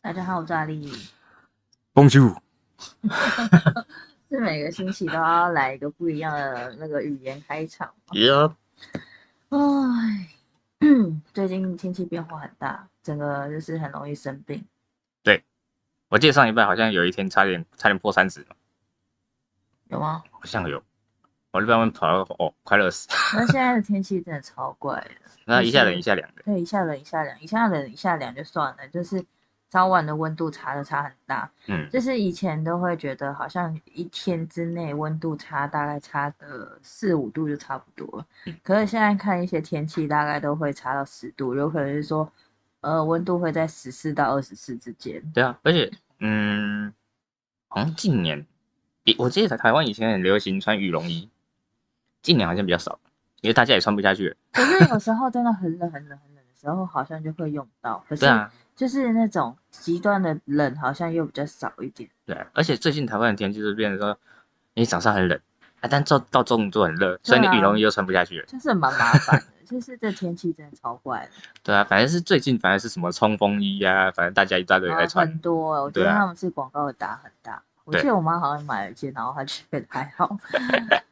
大家好，我是阿丽。Bonjour，是每个星期都要来一个不一样的那个语言开场吗。耶，唉，最近天气变化很大，整个就是很容易生病。对我记得上一拜好像有一天差点差点破三十，有吗？好像有。我这边跑到哦，快乐死！那现在的天气真的超怪的。那一下冷一下凉的，对，一下冷一下凉，一下冷一下凉就算了，就是早晚的温度差的差很大。嗯，就是以前都会觉得好像一天之内温度差大概差个四五度就差不多了，嗯可是现在看一些天气大概都会差到十度，有可能是说，呃，温度会在十四到二十四之间。对啊，而且嗯，好像近年，以我记得台湾以前很流行穿羽绒衣，近年好像比较少，因为大家也穿不下去了。可是有时候真的很冷很冷很冷的时候，好像就会用到，可啊，就是那种极端的冷好像又比较少一点。对啊，而且最近台湾的天气就变成说，你早上很冷，啊，但到到中午就很热，所以你羽绒衣又穿不下去了。就是蛮麻烦的，就是这天气真的超怪的。对啊，反正是最近反正是什么冲锋衣啊，反正大家一大堆也在啊穿。很多，我觉得他们是广告打很大。我对记得我妈好像买了一件，然后她觉得还好。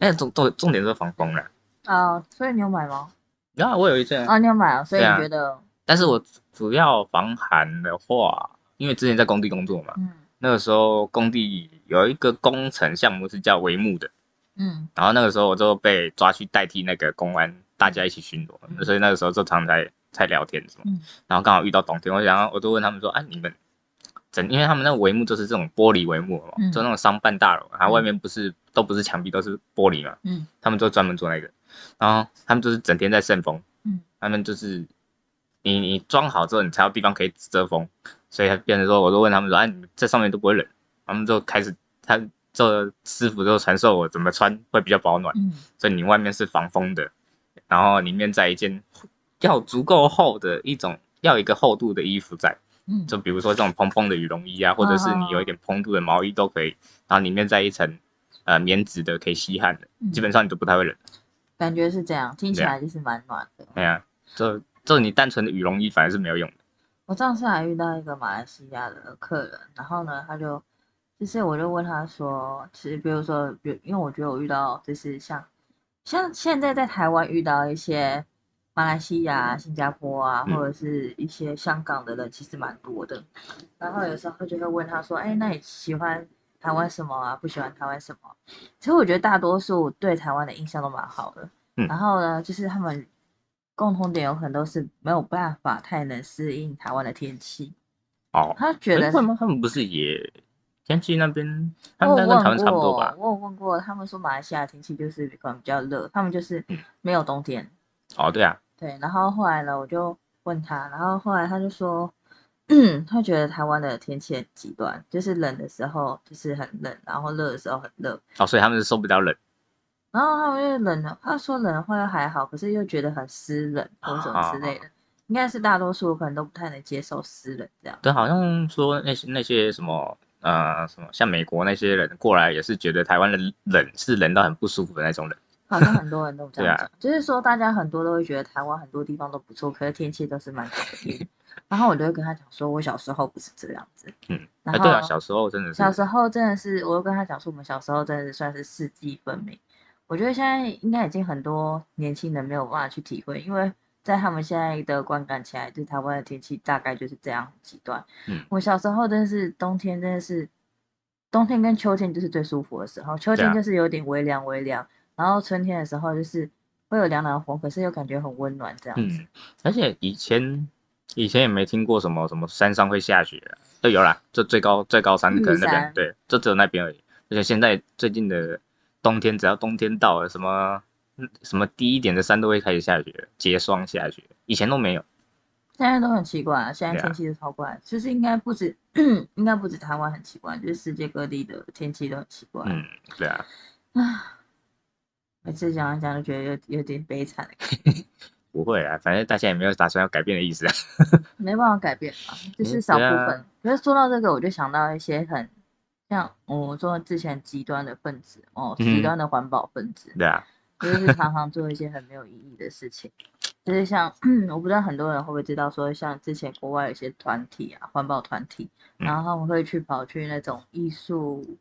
但重重重点是防风了。啊，所以你有买吗？有啊我有一件，啊，你有买啊，所以觉得，但是我主要防寒的话，因为之前在工地工作嘛，嗯那个时候工地有一个工程项目是叫帷幕的，嗯然后那个时候我就被抓去代替那个公安，大家一起巡逻，所以那个时候就常在在聊天什么，嗯然后刚好遇到冬天，我想我就问他们说，啊，你们整，因为他们那个帷幕就是这种玻璃帷幕嘛，嗯。就那种商办大楼，然后外面不是都不是墙壁都是玻璃嘛，嗯。他们就专门做那个，然后他们就是整天在扇风，嗯，他们就是你你装好之后，你才有地方可以遮风，所以他变成说，我就问他们说，啊，你们这上面都不会冷，他们就开始他这师傅就传授我怎么穿会比较保暖，嗯。所以你外面是防风的，然后里面再一件要足够厚的一种，要一个厚度的衣服在，嗯，就比如说这种蓬蓬的羽绒衣啊，或者是你有一点蓬度的毛衣都可以，然后里面再一层呃棉质的可以吸汗的，嗯基本上你都不太会冷。感觉是这样，听起来就是蛮暖的。对啊，这这你单纯的羽绒衣反而是没有用的。我上次还遇到一个马来西亚的客人，然后呢，他就就是我就问他说，其实比如说，因为我觉得我遇到就是像像现在在台湾遇到一些马来西亚、新加坡啊，嗯或者是一些香港的人，其实蛮多的。然后有时候就会问他说，哎，那你喜欢台湾什么啊？不喜欢台湾什么？其实我觉得大多数对台湾的印象都蛮好的。嗯然后呢，就是他们共同点有可能都是没有办法太能适应台湾的天气。哦，他觉得诶会吗？他们不是也天气那边，他我有们跟台湾问差不多吧？过，我有问过，他们说马来西亚天气就是可能比较热，他们就是嗯没有冬天。哦，对啊，对，然后后来呢，我就问他，然后后来他就说，嗯，他觉得台湾的天气很极端，就是冷的时候就是很冷，然后热的时候很热。哦，所以他们是受不了冷。然后他们又冷了，他说冷的话又还好，可是又觉得很湿冷或者什么之类的，应该是大多数可能都不太能接受湿冷这样。对，好像说那些那些什么呃什么，像美国那些人过来也是觉得台湾的冷是冷到很不舒服的那种冷。好像很多人都这样对讲，就是说大家很多都会觉得台湾很多地方都不错，可是天气都是蛮好的。然后我就会跟他讲说，我小时候不是这样子。嗯，然哎，对啊，小时候真的是小时候真的是，我又跟他讲说，我们小时候真的是算是四季分明。我觉得现在应该已经很多年轻人没有办法去体会，因为在他们现在的观感起来，对台湾的天气大概就是这样极端。嗯我小时候真的是冬天真的是，冬天跟秋天就是最舒服的时候，秋天就是有点微凉微凉，然后春天的时候就是会有凉凉的风，可是又感觉很温暖这样子。嗯，而且以前以前也没听过什么什么山上会下雪啊，都有啦，就最高最高山可能那边山对，就只有那边而已。而且现在最近的冬天，只要冬天到了，什么嗯什么低一点的山都会开始下雪了，结霜下雪，以前都没有。现在都很奇怪啊，现在天气都超怪，就是应该不止，应该不止台湾很奇怪，就是世界各地的天气都很奇怪。嗯，对啊，啊，每次讲一讲就觉得有有点悲惨，不会啊，反正大家也没有打算要改变的意思啊。没办法改变嘛，就是嗯少部分。可是说到这个，我就想到一些很像我说之前极端的分子哦，嗯极端的环保分子，对啊，就是常常做一些很没有意义的事情，就就是像我不知道很多人会不会知道说，像之前国外有些团体啊，环保团体，嗯然后他们会去跑去那种艺术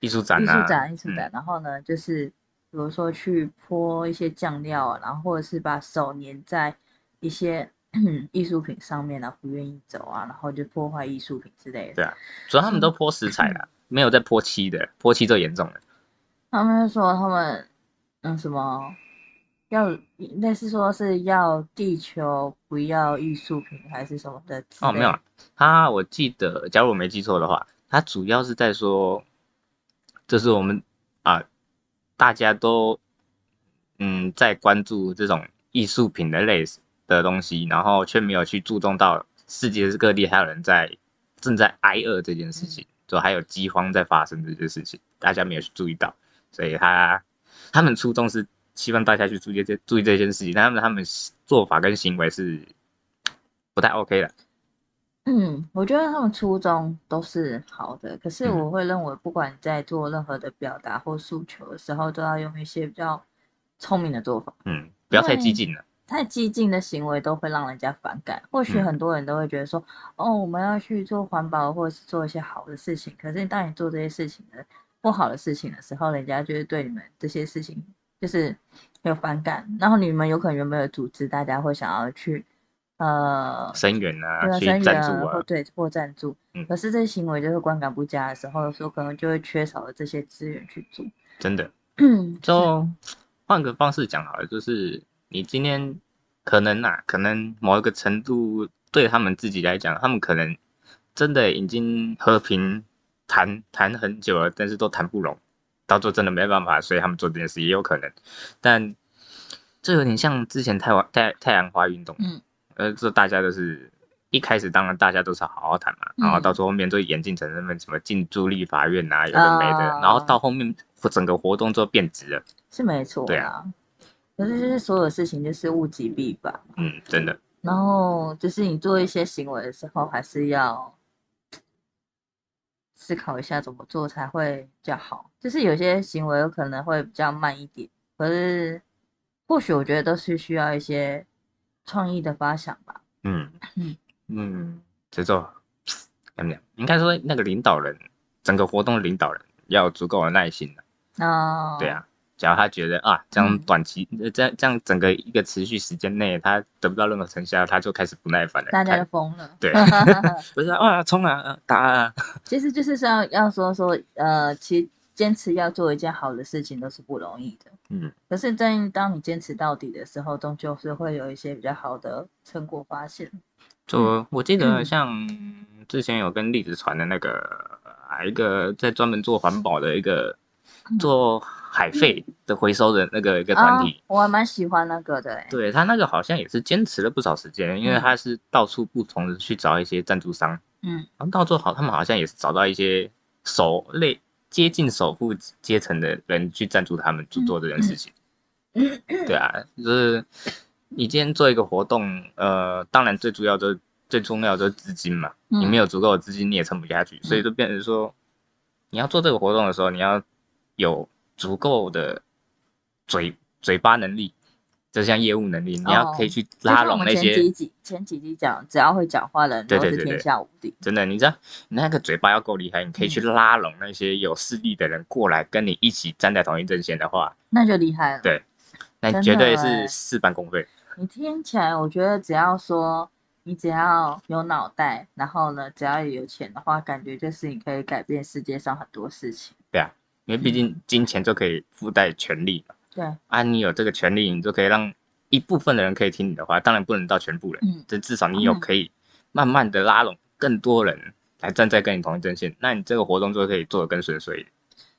艺术展艺术啊，展、艺术嗯展，然后呢，就是比如说去泼一些酱料啊，然后或者是把手粘在一些 艺术品上面啊，不愿意走啊，然后就破坏艺术品之类的。对啊，主要他们都泼石彩啦，没有在泼漆的，泼漆最严重了。他们就说他们嗯什么要类似说是要地球不要艺术品还是什么的哦，没有啊，他我记得，假如我没记错的话，他主要是在说，就是我们啊，大家都嗯在关注这种艺术品的类的东西，然后却没有去注重到世界各地还有人在正在挨饿这件事情，就还有饥荒在发生这件事情，大家没有去注意到，所以他他们初衷是希望大家去注意这注意这件事情，但他们他们做法跟行为是不太 OK 的。嗯，我觉得他们初衷都是好的，可是嗯我会认为，不管在做任何的表达或诉求的时候，都要用一些比较聪明的做法。嗯，不要太对激进了。太激进的行为都会让人家反感。或许嗯很多人都会觉得说，哦，我们要去做环保或者是做一些好的事情。可是当你做这些事情的不好的事情的时候，人家就是对你们这些事情就是有反感。然后你们有可能原本有组织，大家会想要去呃声援啊，对啊，去赞助啊，或对或赞助。嗯可是这些行为就是观感不佳的时候，有时候可能就会缺少了这些资源去做。真的。嗯，就换个方式讲好了，就是你今天可能啊，可能某一个程度对他们自己来讲，他们可能真的已经和平谈谈很久了，但是都谈不拢，到最后真的没办法，所以他们做这件事也有可能。但这有点像之前太阳太太阳花运动，嗯，呃，这大家都是一开始当然大家都是好好谈嘛，然后嗯到最后面就演进成那么什么进驻立法院啊，有的没的，啊然后到后面整个活动就变质了。是没错对啊。可是就是所有事情就是物极必反。嗯，真的，然后就是你做一些行为的时候，还是要思考一下怎么做才会比较好。就是有些行为有可能会比较慢一点，可是或许我觉得都是需要一些创意的发想吧。嗯嗯嗯，这就怎么讲？应该说那个领导人，整个活动的领导人要有足够的耐心的。哦对，啊，假如他觉得啊，这样嗯短期，呃这样这样整个一个持续时间内，他得不到任何成效，他就开始不耐烦了。大家开都疯了。对 不是啊，冲啊，啊打啊，其实就是说要说说，呃，其实坚持要做一件好的事情都是不容易的。嗯，可是当当你坚持到底的时候，终究是会有一些比较好的成果发现。就我记得嗯像之前有跟栗子传的那个啊，一个在专门做环保的一个嗯做海废的回收的那个一个团体。啊，我还蛮喜欢那个的、欸。对他那个好像也是坚持了不少时间，因为嗯他是到处不同的去找一些赞助商，嗯然后到最后好，他们好像也是找到一些手类接近首富阶层的人去赞助他们去做这件事情。嗯对啊，就是你今天做一个活动，呃，当然最主要就是最重要的就是资金嘛，嗯。你没有足够的资金你也撑不下去，所以就变成说，你要做这个活动的时候，你要有足够的嘴嘴巴能力，就像业务能力，你要哦可以去拉拢那些前几集前几集讲，只要会讲话的人都是天对对对对下无敌。真的，你知道你那个嘴巴要够厉害，你可以去嗯拉拢那些有势力的人过来跟你一起站在同一阵线的话，那就厉害了。对那绝对是事半功倍。你听起来，我觉得只要说你只要有脑袋，然后呢，只要有钱的话，感觉就是你可以改变世界上很多事情。对啊，因为毕竟金钱就可以附带权利嘛。对，啊，你有这个权利，你就可以让一部分的人可以听你的话，当然不能到全部人，嗯这至少你有嗯可以慢慢的拉拢更多人来站在跟你同一阵线，那你这个活动就可以做的更顺遂。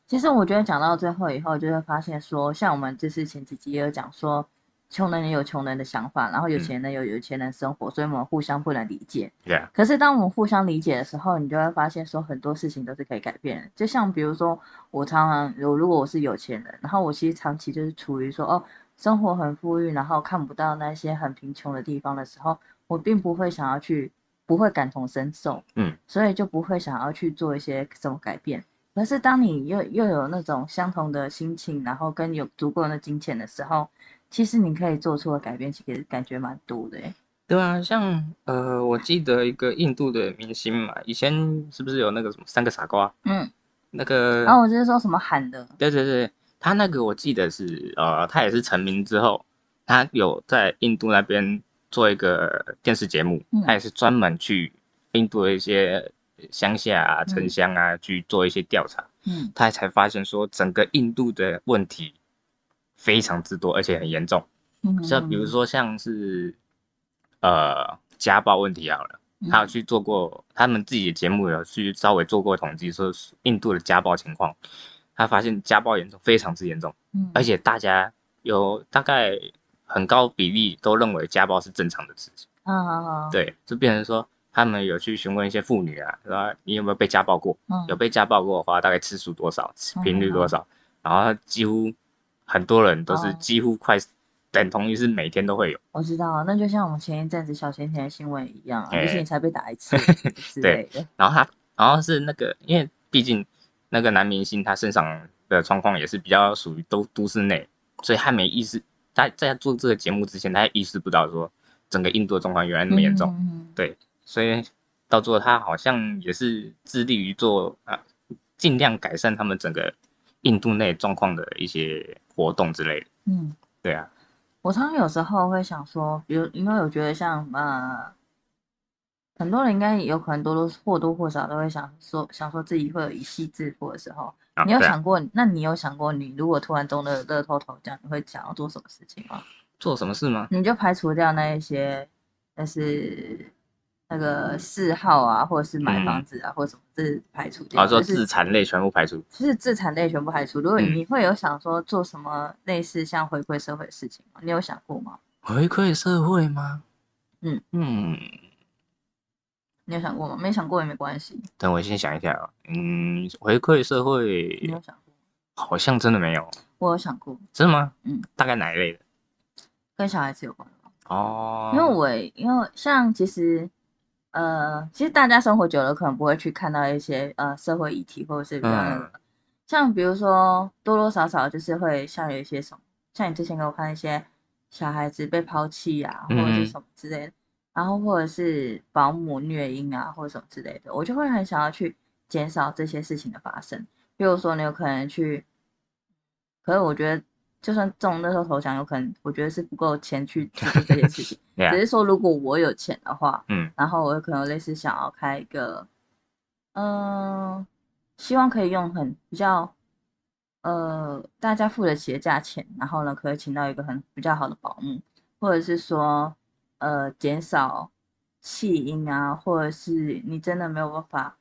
其实我觉得讲到最后以后，就会发现说，像我们就是前几集也有讲说，穷人也有穷人的想法，然后有钱人有有钱人生活，所以我们互相不能理解。可是当我们互相理解的时候，你就会发现说很多事情都是可以改变的。就像比如说，我常常有如果我是有钱人，然后我其实长期就是处于说哦生活很富裕，然后看不到那些很贫穷的地方的时候，我并不会想要去，不会感同身受，嗯，所以就不会想要去做一些什么改变。可是当你又又有那种相同的心情，然后跟有足够的金钱的时候，其实你可以做出的改变，其实感觉蛮多的诶。对啊，像呃，我记得一个印度的明星嘛，以前是不是有那个什么三个傻瓜？嗯，那个，然后我就是说什么喊的，对对对，他那个我记得是呃，他也是成名之后，他有在印度那边做一个电视节目，嗯他也是专门去印度的一些乡下啊、城乡啊、去做一些调查，嗯他才发现说整个印度的问题非常之多，而且很严重。嗯，像比如说像是呃家暴问题好了，嗯他有去做过，他们自己的节目有去稍微做过统计，说印度的家暴情况，他发现家暴严重，非常之严重，嗯，而且大家有大概很高比例都认为家暴是正常的事情，嗯嗯嗯，对，就变成说他们有去询问一些妇女啊，说你有没有被家暴过？嗯，有被家暴过的话，大概次数多少，频率多少？然后几乎很多人都是哦。几乎快等同于是每天都会有。我知道，那就像我们前一阵子小甜甜的新闻一样啊，哎。就是你才被打一次 对，然后他，然后是那个，因为毕竟那个男明星他身上的状况也是比较属于都都市内，所以他没意识，他在做这个节目之前，他也意识不到说整个印度的状况原来那么严重，嗯，嗯。对，所以到最后他好像也是致力于做啊，尽量改善他们整个印度内状况的一些活动之类的，嗯。对啊，我常常有时候会想说，比如因为我觉得像呃，很多人应该有可能多多或多或少都会想说，想说自己会有一夕致富的时候。你有想过？那你有想过，你如果突然中了乐透头奖，你会想要做什么事情吗？做什么事吗？你就排除掉那一些，但是那个嗜好啊，或者是买房子啊，或者什么，这是排除掉。啊，说就是自残类全部排除，就是自产类全部排除。如果嗯你会有想说做什么类似像回馈社会的事情吗？你有想过吗？回馈社会吗？嗯嗯。你有想过吗？没想过也没关系。等我先想一下啊，嗯，回馈社你会有想过？好像真的没有，我有想过，真的吗？嗯，大概哪一类的？跟小孩子有关的。哦，因为我因为像其实呃，其实大家生活久了，可能不会去看到一些呃社会议题，或者是比较那个，像比如说多多少少就是会像有一些什么，像你之前给我看一些小孩子被抛弃啊，或者是嗯。什么之类的，然后或者是保姆虐婴啊，或者什么之类的，我就会很想要去减少这些事情的发生。比如说你有可能去，可是我觉得就算中那时候头奖，有可能我觉得是不够钱去去做这件事情。只，是说，如果我有钱的话，嗯然后我有可能类似想要开一个，嗯、希望可以用很比较，呃，大家付得起的价钱，然后呢，可以请到一个很比较好的保姆，或者是说，呃，减少弃婴啊，或者是你真的没有办法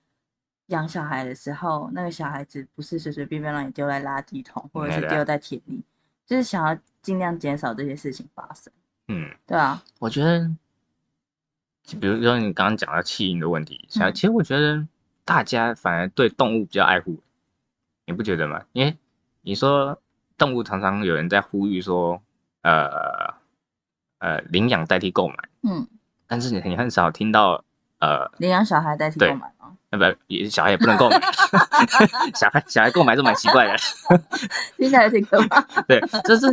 养小孩的时候，那个小孩子不是随随便便让你丢在垃圾桶，或者是丢在田里，就是想要尽量减少这些事情发生，嗯，对啊，我觉得，就比如说你刚刚讲到弃婴的问题，想、嗯。其实我觉得大家反而对动物比较爱护，你不觉得吗？因为你说动物常常有人在呼吁说，呃呃，领养代替购买，嗯，但是你你很少听到，呃，领养小孩代替对购买吗？那不也小孩也不能购买，小孩小孩购买是蛮奇怪的。听起来挺可怕。对，就是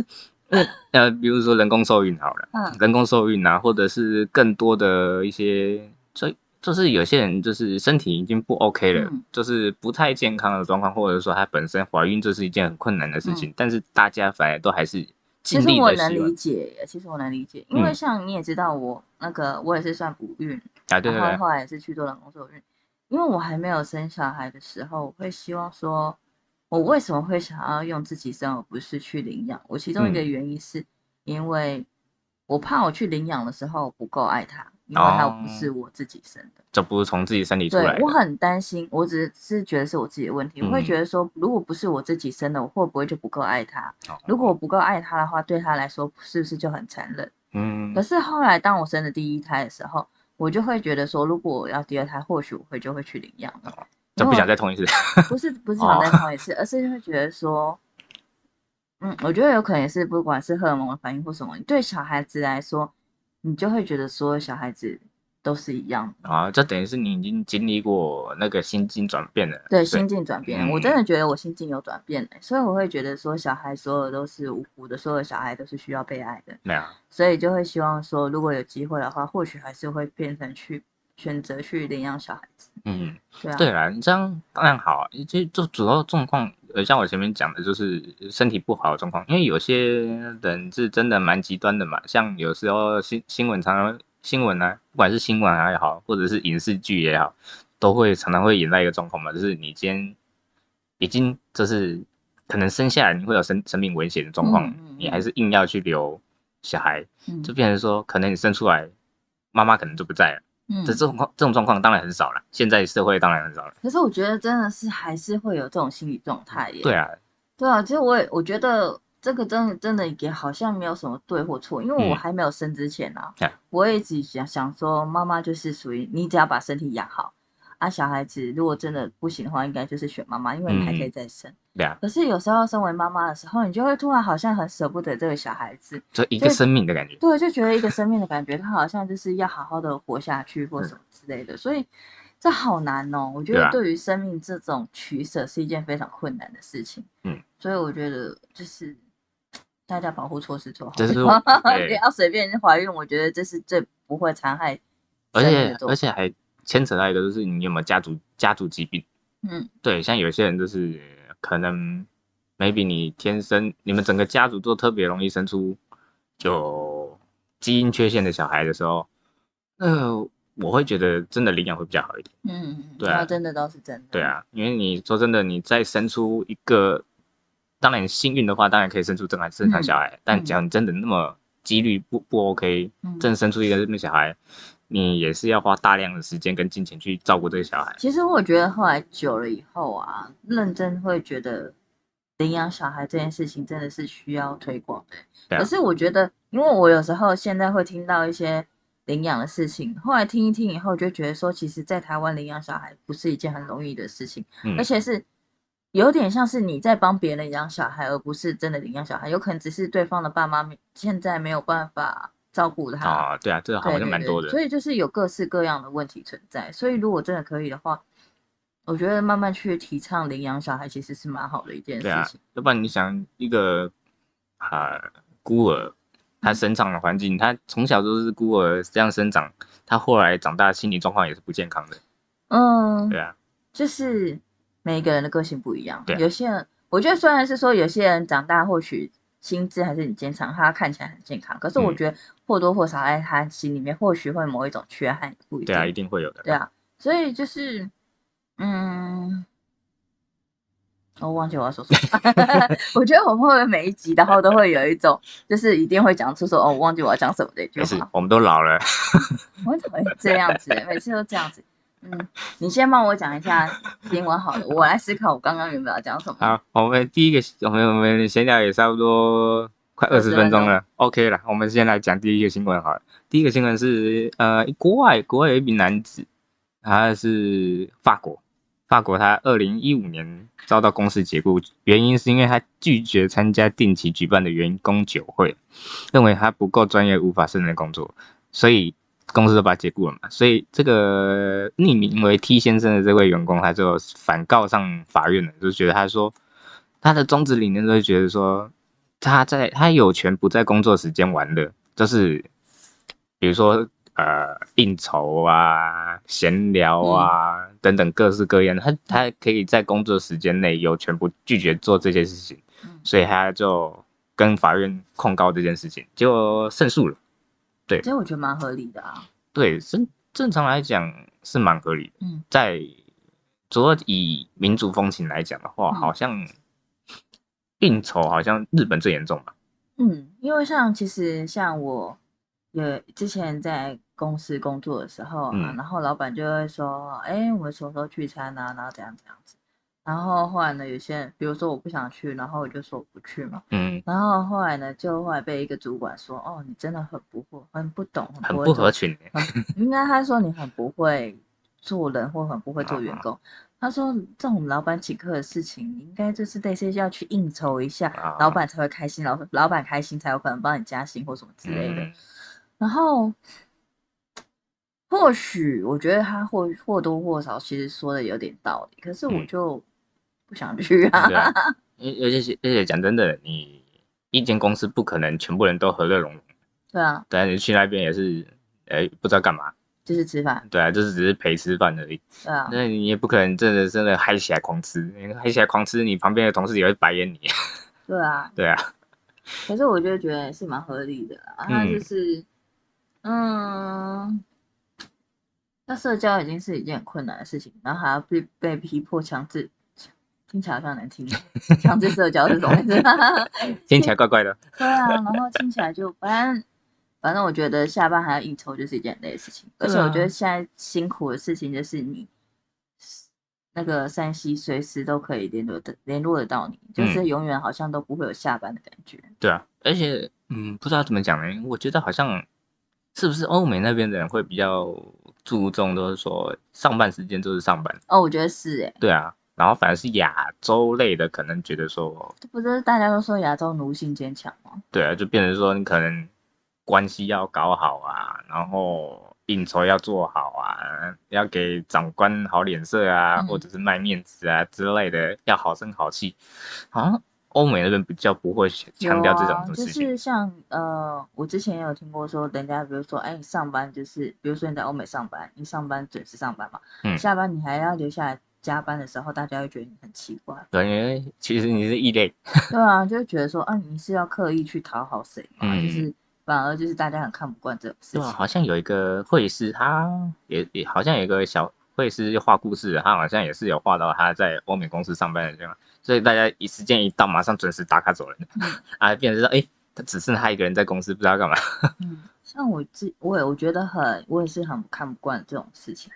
呃呃，比如说人工受孕好了，嗯人工受孕啊，或者是更多的一些，所以就是有些人就是身体已经不 OK 了，嗯就是不太健康的状况，或者说她本身怀孕这是一件很困难的事情，嗯但是大家反而都还是其实我能理解，其实我能理解，因为嗯像你也知道我那个我也是算不孕，啊，对对对，然后后来也是去做人工受孕，因为我还没有生小孩的时候，我会希望说，我为什么会想要用自己生，而不是去领养？我其中一个嗯。原因是因为我怕我去领养的时候不够爱他，因为他不是我自己生的。这不是从自己身体出来我，很担心，我只是觉得是我自己的问题，我会嗯觉得说，如果不是我自己生的，我会不会就不够爱他？哦如果我不够爱他的话，对他来说是不是就很残忍？嗯可是后来当我生了第一胎的时候，我就会觉得说，如果我要第二胎，或许我会就会去领养了。就不想再同一次，不是不是哦想再同一次，而是会觉得说，嗯，我觉得有可能也是不管是荷尔蒙的反应或什么，对小孩子来说，你就会觉得说小孩子都是一样的。啊，这等于是你已经经历过那个心境转变了。对，心境转变，我真嗯的觉得我心境有转变欸所以我会觉得说，小孩所有都是无辜的，所有小孩都是需要被爱的，没有，所以就会希望说，如果有机会的话，或许还是会变成去选择去领养小孩子。嗯，对啊，对啦，你这样当然好啊。就就主要状况，呃，像我前面讲的，就是身体不好的状况，因为有些人是真的蛮极端的嘛，像有时候新新闻常常新闻啊，不管是新闻也好，或者是影视剧也好，都会常常会引到一个状况嘛，就是你今天已经就是可能生下来你会有生生命危险的状况，嗯嗯你还是硬要去留小孩，嗯就变成说，可能你生出来，妈妈可能就不在了。嗯这这种况这种状况当然很少了，现在社会当然很少了。可是我觉得真的是还是会有这种心理状态耶。对啊，对啊，其实我也我觉得这个真的真的也好像没有什么对或错，因为我嗯还没有生之前啊，对我也一直想想说，妈妈就是属于你只要把身体养好啊，小孩子如果真的不行的话，应该就是选妈妈，因为你还可以嗯再生。对啊，可是有时候身为妈妈的时候，你就会突然好像很舍不得这个小孩子，就一个生命的感觉。对，就觉得一个生命的感觉，他好像就是要好好的活下去或嗯什么之类的，所以这好难哦。我觉得对于生命这种取舍是一件非常困难的事情。嗯，所以我觉得就是大家保护措施做好，不对要随便怀孕。我觉得这是最不会残害而且。而且还牵扯到一个，就是你有没有家族家族疾病。嗯对，像有些人就是可能，maybe 你天生你们整个家族都特别容易生出有基因缺陷的小孩的时候，那我会觉得真的领养会比较好一点。嗯嗯，对啊真的倒是真的。对，啊，因为你说真的，你再生出一个，当然幸运的话，当然可以生出正常正常小孩，但假如你真的那么几率不不 OK，嗯真的生出一个这么小孩，你也是要花大量的时间跟金钱去照顾这个小孩。其实我觉得后来久了以后啊，认真会觉得领养小孩这件事情真的是需要推广的。对啊可是我觉得，因为我有时候现在会听到一些领养的事情，后来听一听以后，就觉得说，其实，在台湾领养小孩不是一件很容易的事情，嗯而且是有点像是你在帮别人养小孩，而不是真的领养小孩。有可能只是对方的爸妈没现在没有办法照顾他，啊、对啊，这个好像蛮多的。所以就是有各式各样的问题存在。所以如果真的可以的话，我觉得慢慢去提倡领养小孩，其实是蛮好的一件事对啊情。，要不然你想一个啊、孤儿，他生长的环境，他从小都是孤儿这样生长，他后来长大心理状况也是不健康的。嗯，对啊，就是每一个人的个性不一样。对啊有些人，我觉得虽然是说有些人长大或许心智还是很坚强，他看起来很健康，可是我嗯觉得或多或少在他心里面或许会某一种缺憾，不一定。对啊，一定会有的。对啊，所以就是，嗯，我忘记我要说什么。我觉得我们会每一集，然后都会有一种，就是一定会讲出说哦，我忘记我要讲什么的一句话。，我们都老了。我很讨厌这样子，每次都这样子。嗯，你先帮我讲一下新闻好了，我来思考我刚刚原本要讲什么。好，我们第一个，我们我们闲聊也差不多快二十分钟了，OK 了。我们先来讲第一个新闻好了。第一个新闻是呃，国外国外有一名男子，他是法国，法国他二零一五年遭到公司解雇，原因是因为他拒绝参加定期举办的员工酒会，认为他不够专业，无法胜任工作，所以公司都把他解雇了嘛。所以这个匿名为 T 先生的这位员工，他就反告上法院了，就觉得他说他的宗旨理念就是觉得说他在他有权不在工作时间玩乐，就是比如说呃应酬啊、闲聊啊、等等各式各样的，他他可以在工作时间内有权不拒绝做这些事情，嗯所以他就跟法院控告这件事情，结果胜诉了。对，所以我觉得蛮合理的啊。对，正正常来讲是蛮合理的。嗯，在主要以民族风情来讲的话，嗯好像应酬好像日本最严重吧？嗯，因为像其实像我有之前在公司工作的时候啊，嗯然后老板就会说，哎，我们什么时候聚餐啊，然后怎样怎样子。然后后来呢，有些人，比如说我不想去，然后我就说我不去嘛。嗯，然后后来呢，就后来被一个主管说，哦，你真的很不会，很不懂，很很不合群、应该他说你很不会做人，或很不会做员工。他说这种老板请客的事情，你应该就是类似要去应酬一下，啊老板才会开心，老老板开心才有可能帮你加薪或什么之类的。嗯然后或许我觉得他或或多或少其实说的有点道理，可是我嗯就不想去啊。而而且而且讲真的，你一间公司不可能全部人都和乐融融，对啊，对啊，你去那边也是，哎，不知道干嘛，就是吃饭，对啊，就是只是陪吃饭而已。对啊，那你也不可能真的真的嗨起来狂吃，你嗨起来狂吃，你旁边的同事也会白眼你。对啊。对啊，可是我就觉得是蛮合理的啦，他就是，嗯，那社交已经是一件很困难的事情，然后还要被被逼迫强制，听起来好像难听，强制社交是什么意思？听起来怪怪的。对啊，然后听起来就反正反正我觉得下班还要应酬就是一件很累的事情，而且我觉得现在辛苦的事情就是你那个山西随时都可以联络的联络得到你，就是永远好像都不会有下班的感觉。对啊，而且嗯，不知道怎么讲呢，我觉得好像是不是欧美那边的人会比较注重，都是说上班时间就是上班。哦，我觉得是哎、对啊，然后反而是亚洲类的，可能觉得说，这不是大家都说亚洲奴性坚强吗？对啊，就变成说你可能关系要搞好啊，然后应酬要做好啊，要给长官好脸色啊，嗯或者是卖面子啊之类的，要好声好气。好像欧美那边比较不会强调这种事情。是像呃，我之前也有听过说，人家比如说，哎，你上班就是，比如说你在欧美上班，你上班准时上班嘛，嗯下班你还要留下来加班的时候，大家会觉得你很奇怪，对，因为其实你是异类。对啊，就会觉得说，啊，你是要刻意去讨好谁嘛？嗯就是反而就是大家很看不惯这种事对啊，情。好像有一个会师，他也也好像有一个小会师画故事，他好像也是有画到他在欧美公司上班的地方，所以大家一时间一到，马上准时打卡走人，啊，变成说，哎、他只剩他一个人在公司，不知道干嘛。嗯，像我自我也我觉得很，我也是很看不惯这种事情。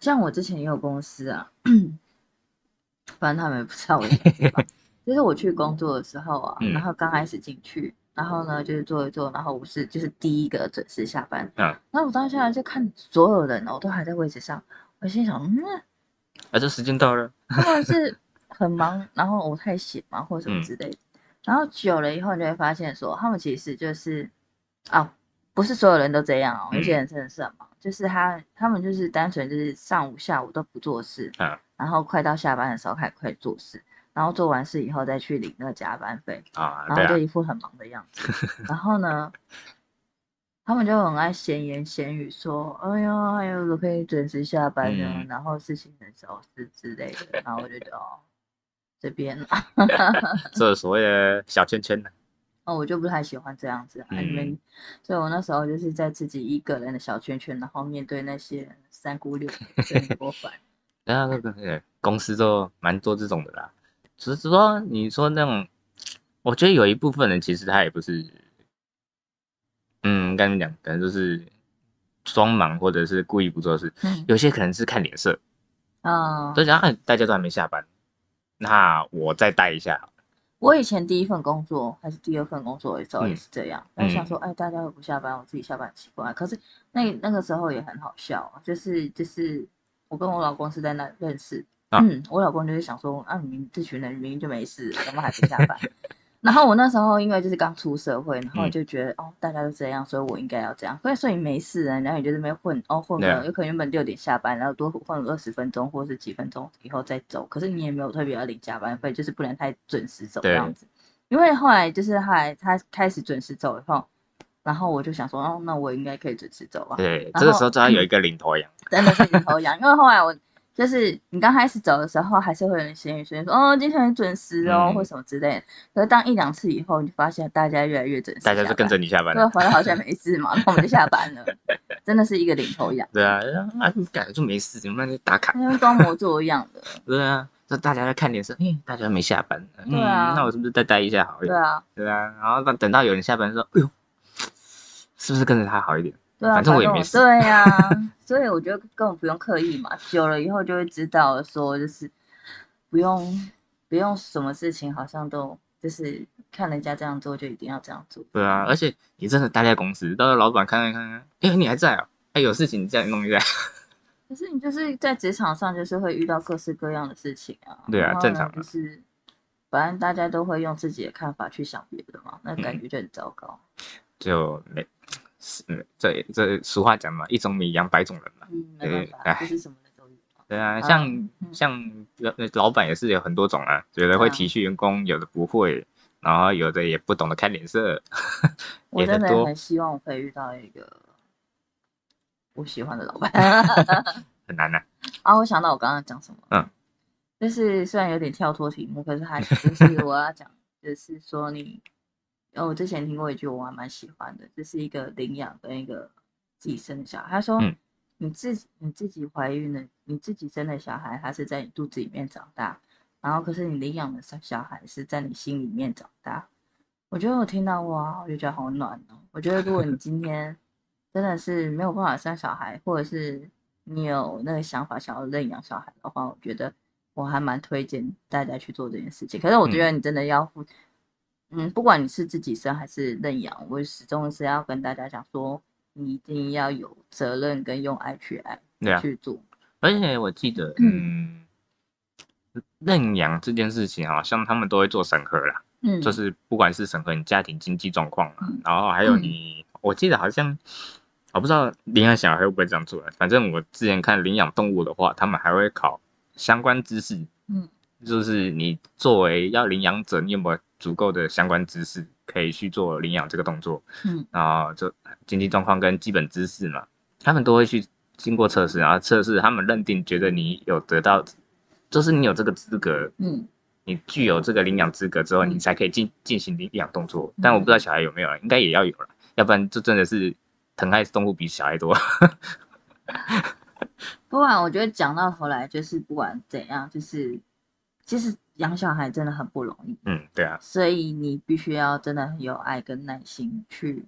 像我之前也有公司啊，反正他们也不知道我。就是我去工作的时候啊，嗯然后刚开始进去，然后呢就是坐一坐，然后我是就是第一个准时下班。嗯，然后我当下来就看所有人哦都还在位置上，我心想，嗯，啊，这时间到了，他们是 很忙，然后我太闲嘛，或者什么嗯之类的。然后久了以后，你就会发现说，他们其实就是啊，不是所有人都这样哦，有些人真的是很忙，就是他他们就是单纯就是上午下午都不做事，嗯然后快到下班的时候开始快做事，然后做完事以后再去领那个加班费，然后就一副很忙的样子。然后呢，他们就很爱闲言闲语说：“哎呀，哎呦，我可以准时下班呢，嗯然后事情很少事之类的。”然后我就觉得哦，这边 这所谓的小圈圈呢，哦，我就不太喜欢这样子啊。你们嗯，所以我那时候就是在自己一个人的小圈圈，然后面对那些三姑六婆，真的多烦。然后公司都蛮多这种的啦，只是说你说那种，我觉得有一部分人其实他也不是，嗯，跟你讲，可能就是装忙或者是故意不做事，嗯有些可能是看脸色，啊、都讲啊，大家都还没下班，那我再待一下，我以前第一份工作还是第二份工作的时候也嗯是这样，但想说，哎，大家都不下班，我自己下班很奇怪。可是那那个时候也很好笑啊，就是就是我跟我老公是在那认识，啊嗯，我老公就是想说，啊，你们这群人明明就没事，怎么还不下班？然后我那时候因为就是刚出社会，然后嗯就觉得、哦，大家都这样，所以我应该要这样。所以所以没事啊，然后你就在那边混，哦混对啊个有可能原本六点下班，然后多混二十分钟或是几分钟以后再走。可是你也没有特别要领加班费，就是不能太准时走这样子。因为后来就是后来他开始准时走以后，然后我就想说，哦，那我应该可以准时走啊。对，这个时候就要有一个领头羊，真的是领头羊，因为后来我就是你刚开始走的时候，还是会有人闲语闲语说，哦，今天很准时哦，嗯或什么之类的。可是当一两次以后，你发现大家越来越准时，大家就跟着。你下班对，了，反正好像没事嘛，那我们就下班了，真的是一个领头羊，对啊，啊，感觉就没事，你们就打卡，跟装模作样的。对啊，那大家在看脸色，哎，大家没下班，嗯，对啊那我是不是再待一下好一点？对啊，对啊，然后等等到有人下班说，哎呦，是不是跟着他好一点？对啊，反正我也没事对呀、所以我觉得根本不用刻意嘛，久了以后就会知道说，就是不用不用什么事情，好像都就是看人家这样做就一定要这样做。对啊，而且你真的待在公司，到时候老板看看看看，哎，你还在啊？哎，有事情你再弄一下。可是你就是在职场上，就是会遇到各式各样的事情啊。对啊正常的就是，反正大家都会用自己的看法去想别的嘛，那感嗯觉就很糟糕。就没，是嗯，这这俗话讲嘛，一种米养百种人嘛。嗯，没对办法，哎就是什么人都有。对啊，嗯像嗯像老老板也是有很多种啊，有的会体恤员工，有的不会，然后有的也不懂得看脸色，我真的也很多很希望我可以遇到一个我喜欢的老板。很难啊。啊，我想到我刚刚讲什么，嗯，就是虽然有点跳脱题目，可是它其实是我要讲，就是说你，哦，我之前听过一句我还蛮喜欢的，这是一个领养跟一个自己生的小孩，他说，嗯你自己你自己怀孕了，你自己生的小孩，他是在你肚子里面长大，然后可是你领养的小小孩是在你心里面长大。我觉得我听到哇，我就觉得好暖哦。我觉得如果你今天 真的是没有办法生小孩，或者是你有那个想法想要认养小孩的话，我觉得我还蛮推荐大家去做这件事情。可是我觉得你真的要负，嗯，不管你是自己生还是认养，我始终是要跟大家讲说，你一定要有责任跟用爱去爱对啊，去做。而且我记得，嗯，认养这件事情好像他们都会做审核啦，嗯，就是不管是审核你家庭经济状况啊嗯，然后还有你，我记得好像。我不知道领养小孩会不会这样做，反正我之前看领养动物的话，他们还会考相关知识，嗯，就是你作为要领养者，你有没有足够的相关知识可以去做领养这个动作？嗯，然后就经济状况跟基本知识嘛，他们都会去经过测试，然后测试他们认定觉得你有得到，就是你有这个资格，嗯，你具有这个领养资格之后，嗯你才可以进进行领养动作。但我不知道小孩有没有，应该也要有了，要不然就真的是疼爱动物比小孩多。不管我觉得讲到头来，就是不管怎样，就是其实养小孩真的很不容易。嗯，对啊，所以你必须要真的很有爱跟耐心去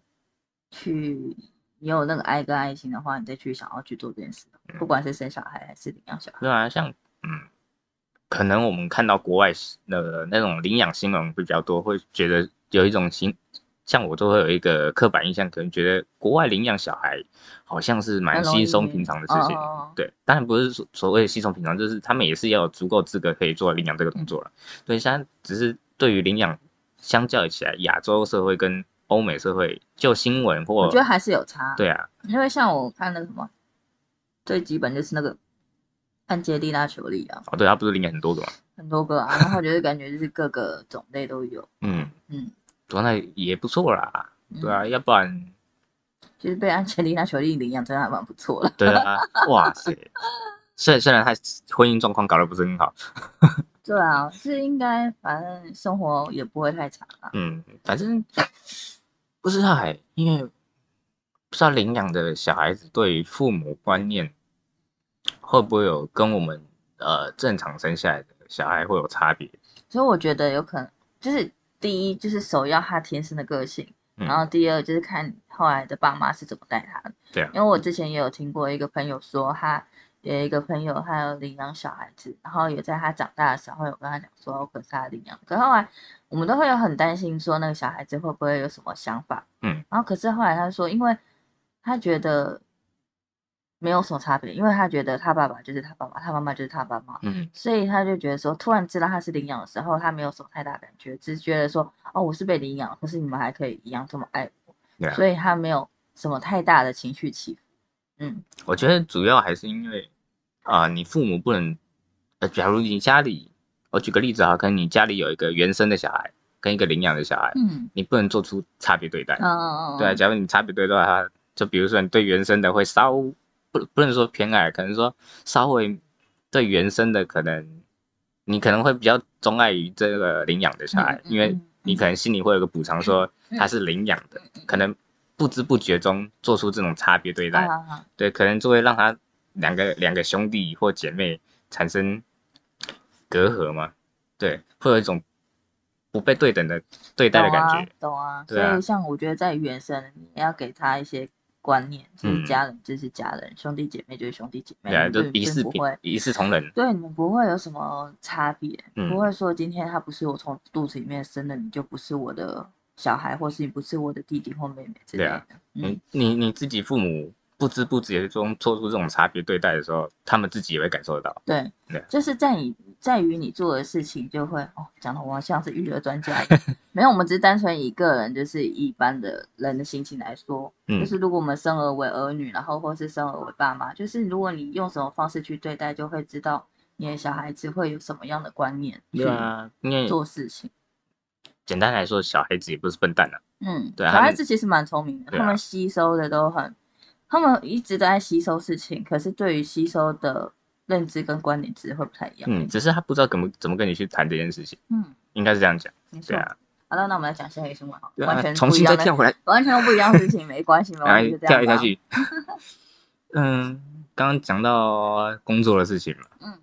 去，你有那个爱跟爱心的话，你再去想要去做这件事，不管是生小孩还是领养小孩。对啊，像嗯，可能我们看到国外的那种领养新闻会比较多，会觉得有一种新，像我都会有一个刻板印象，可能觉得国外领养小孩好像是蛮稀松平常的事情。对，当然不是所所谓的稀松平常，就是他们也是要有足够资格可以做领养这个动作了。对，现在只是对于领养，相较起来，亚洲社会跟欧美社会，就新闻或我觉得还是有差。，对啊，因为像我看那个什么，最基本就是那个安杰丽娜·裘丽啊，哦，对，他不是领养很多个嘛，很多个啊，然后就是感觉就是各个种类都有。嗯，嗯，对啊，那也不错啦，嗯对啊，要不然，其实被安吉丽娜·裘丽领养真的还蛮不错了。对啊，哇塞，虽虽然他婚姻状况搞得不是很好，对啊，是应该，反正生活也不会太差啊。嗯，反正不知道哎，因为不知道领养的小孩子对于父母观念会不会有跟我们呃正常生下来的小孩会有差别？所以我觉得有可能，就是第一就是首要他天生的个性，嗯然后第二就是看后来的爸妈是怎么带他的。对啊。因为我之前也有听过一个朋友说，他有一个朋友他有领养小孩子，然后有在他长大的时候有跟他讲说，哦可是他领养，可后来我们都会有很担心说那个小孩子会不会有什么想法，嗯，然后可是后来他说，因为他觉得没有什么差别，因为他觉得他爸爸就是他爸爸，他妈妈就是他爸妈，嗯所以他就觉得说，突然知道他是领养的时候，他没有什么太大感觉，只是觉得说，哦，我是被领养，可是你们还可以一样这么爱我，啊，所以他没有什么太大的情绪起伏。嗯我觉得主要还是因为啊、你父母不能，呃，假如你家里，我举个例子啊，可能你家里有一个原生的小孩跟一个领养的小孩，嗯你不能做出差别对待。嗯嗯，对啊，假如你差别对待他，就比如说你对原生的会稍不不能说偏爱，可能说稍微对原生的可能你可能会比较钟爱于这个领养的小孩，嗯嗯因为嗯。你可能心里会有个补偿，说他是领养的，可能不知不觉中做出这种差别对待，对，可能就会让他两个两个兄弟或姐妹产生隔阂嘛，对，会有一种不被对等的对待的感觉，懂啊，懂啊。啊所以像我觉得在原生，你要给他一些观念，就是嗯家人就是家人，兄弟姐妹就是兄弟姐妹，对啊，就你一视平并不会。一视同仁，对，你们不会有什么差别，嗯不会说今天他不是我从肚子里面生的，你就不是我的小孩，或是你不是我的弟弟或妹妹之类的。对啊嗯你你你自己父母不知不觉中做出这种差别对待的时候，他们自己也会感受得到。对对，就是在你在于你做的事情，就会哦，讲的我好像是育儿专家 没有，我们只是单纯以个人就是一般的人的心情来说，嗯就是如果我们生而为儿女，然后或是生而为爸妈，就是如果你用什么方式去对待，就会知道你的小孩子会有什么样的观念去对啊，做事情。简单来说，小孩子也不是笨蛋啊。嗯，对啊他们孩子其实蛮聪明的，啊他们吸收的都很，他们一直都在吸收事情，可是对于吸收的认知跟观点值会不太一样。嗯，只是他不知道怎么怎么跟你去谈这件事情，嗯，应该是这样讲。对。啊，好了，那我们来讲下一个新闻完全重不一样的新再跳回来，完全不一样的事情，没关系，没然关系，后就这样跳一下。去。嗯，刚刚讲到工作的事情嘛，嗯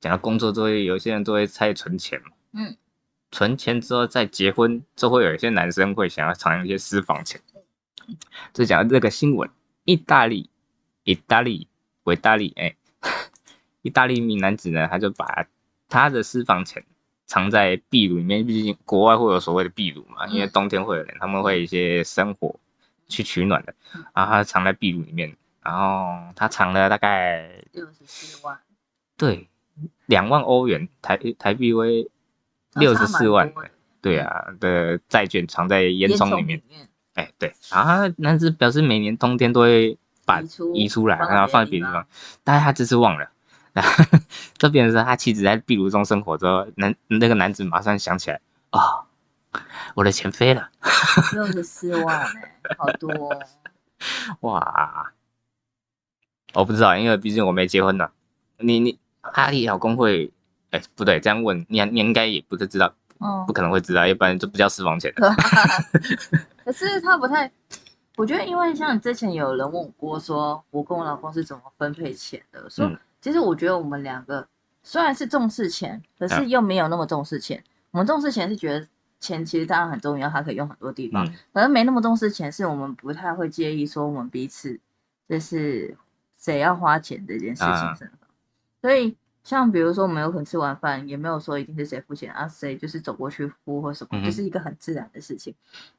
讲到工作之后，有些人都会猜存钱嘛，嗯，存钱之后再结婚，就会有一些男生会想要藏一些私房钱。就讲到这个新闻，意大利，意大利，维大利，哎，意大利一名男子呢，他就把他的私房钱藏在壁炉里面，毕竟国外会有所谓的壁炉嘛，因为嗯冬天会有人，他们会一些生火去取暖的，嗯。然后他藏在壁炉里面，然后他藏了大概六十四万，对两万欧元台台币为六十四万，对啊的债券藏在烟囱里面，面，哎对，然后那是表示每年冬天都会把移出来，然后放在别的地方但是他这次忘了。然后 这变成是他妻子在壁炉中生活之后，男那个男子马上想起来，啊、我的钱飞了，六十四万哎，好多哦。哇！我不知道，因为毕竟我没结婚呢。你你阿丽老公会，哎，不对，这样问你你应该也不是知道，嗯不，可能会知道，要不然就不叫私房钱。可是他不太，我觉得因为像之前有人问我过，说我跟我老公是怎么分配钱的，说、嗯其实我觉得我们两个虽然是重视钱，可啊是又没有那么重视钱。我们重视钱是觉得钱其实当然很重要，它可以用很多地方，嗯可是没那么重视钱，是我们不太会介意说我们彼此就是谁要花钱这件事情啊上。所以像比如说我们有可能吃完饭，也没有说一定是谁付钱啊，谁就是走过去付或什么，就是一个很自然的事情。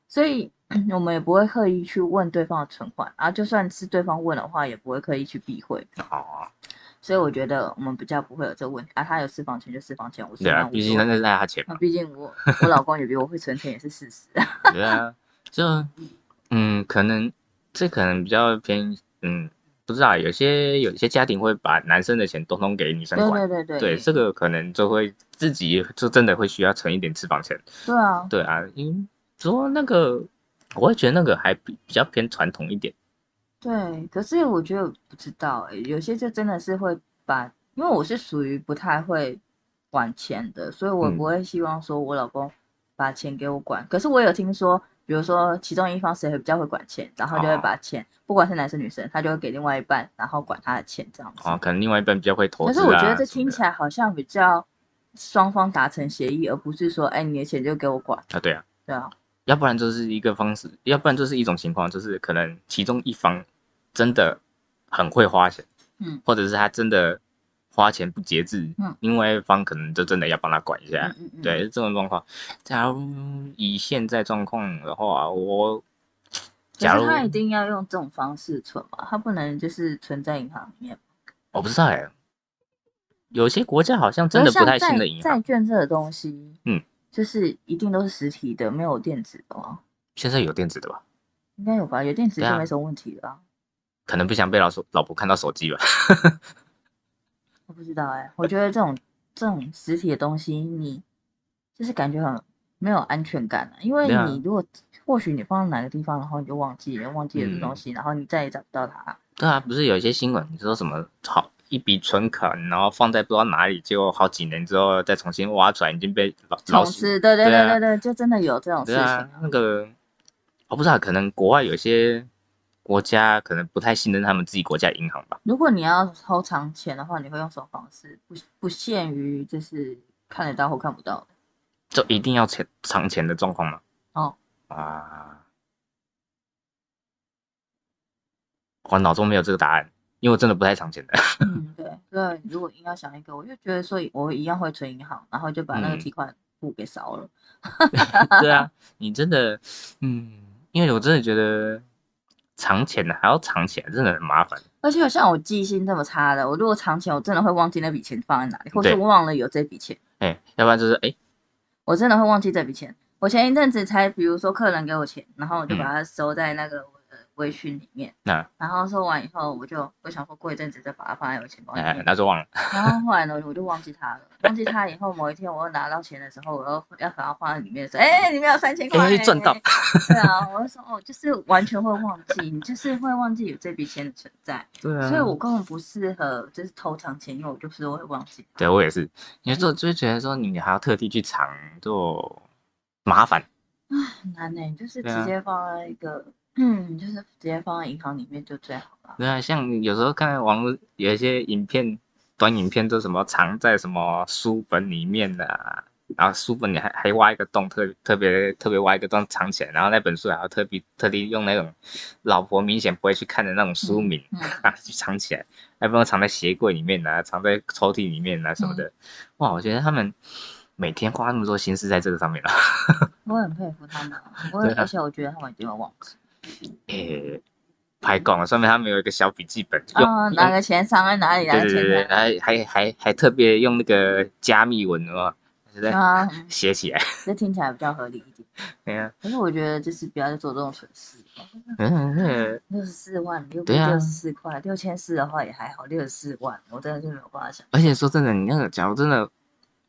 所以 我们也不会刻意去问对方的存款啊，就算是对方问的话，也不会刻意去避讳。哦，所以我觉得我们比较不会有这个问题啊。他有私房钱就私房钱，我是对啊，毕竟那是他钱那嘛。毕竟我我老公也比我会存钱，也是事实。对啊，就嗯，可能这可能比较偏嗯，不知道，有些有些家庭会把男生的钱通通给女生对管。对对对，这个可能就会自己就真的会需要存一点私房钱。对啊，对啊，因为说那个，我会觉得那个还比比较偏传统一点。对，可是我觉得不知道哎、有些就真的是会把，因为我是属于不太会管钱的，所以我嗯不会希望说我老公把钱给我管。可是我有听说，比如说其中一方谁会比较会管钱，然后就会哦把钱，不管是男生女生，他就会给另外一半，然后管他的钱这样子。哦，可能另外一半比较会投可资啊。是我觉得这听起来好像比较双方达成协议，而不是说，哎，你的钱就给我管。啊，对啊，对啊，要不然就是一个方式，要不然就是一种情况，就是可能其中一方真的很会花钱，嗯，或者是他真的花钱不节制，嗯，另外一方可能就真的要帮他管一下。嗯嗯嗯，对，这种状况，假如以现在状况的话，我可假如是他一定要用这种方式存嘛，他不能就是存在银行里面。我不知道哎、有些国家好像真的不太信的银债行，券这个东西，嗯，就是一定都是实体的，没有电子的吗？现在有电子的吧？应该有吧？有电子就没什么问题了啊。可能不想被老手老婆看到手机吧。我不知道哎、我觉得这种这种实体的东西，你就是感觉很没有安全感啊，因为对啊你如果或许你放在哪个地方，然后你就忘记了，忘记了这东嗯西，然后你再也找不到它。对啊，不是有一些新闻，你说什么好一笔存款，然后放在不知道哪里，结果好几年之后再重新挖出来，已经被老老鼠。虫吃，对对对啊对对对，就真的有这种事情那个我不知道，可能国外有些国家可能不太信任他们自己国家银行吧。如果你要收藏钱的话，你会用什么方式？不不限于就是看得到或看不到的。就一定要钱藏钱的状况吗？哦，啊，我脑中没有这个答案，因为我真的不太藏钱的。嗯，对对，如果硬要想一个，我就觉得说我一样会存银行，然后就把那个嗯提款簿给烧了。对啊，你真的，嗯，因为我真的觉得藏钱的还要藏起来，真的很麻烦。而且像我记性这么差的，我如果藏钱，我真的会忘记那笔钱放在哪里，或是对忘了有这笔钱，哎、要不然就是哎、我真的会忘记这笔钱。我前一阵子才，比如说客人给我钱，然后我就把它收在那个微醺里面，那。然后收完以后，我就我想说过一阵子再把它放在我钱包里哎、面，那就忘了。然后后来呢，我就忘记它了。忘记它以后，某一天我又拿到钱的时候，我又要把它放在里面的时候，哎、里面有三千块、哎赚到。对啊，我就说哦，就是完全会忘记，你就是会忘记有这笔钱的存在，对啊。所以我根本不适合就是偷藏钱，因为我就是会忘记。对我也是，有时候就会觉得说你还要特地去藏，就麻烦。啊难呢、就是直接放在一个，嗯，就是直接放在银行里面就最好了。对啊，像有时候看网络有一些影片，短影片都什么藏在什么书本里面的、啊，然后书本里还还挖一个洞，特特别特别挖一个洞藏起来，然后那本书还要特别特地用那种老婆明显不会去看的那种书名，嗯，啊 去藏起来，还不能藏在鞋柜里面啊，藏在抽屉里面啊什么的。哇，我觉得他们每天花那么多心思在这个上面了。我很佩服他们对啊而且我觉得他们已经有忘记。诶、拍供了，上面他们有一个小笔记本，用、啊，哪个钱藏在哪里？对对对还还还还特别用那个加密文哦，是在哪里？啊，嗯写起来。这听起来比较合理一点。对呀、可是我觉得就是不要再做这种蠢事。嗯，六十四万，六对啊六十四块，六千四的话也还好，六十四万我真的是没有办法想。而且说真的，你那个假如真的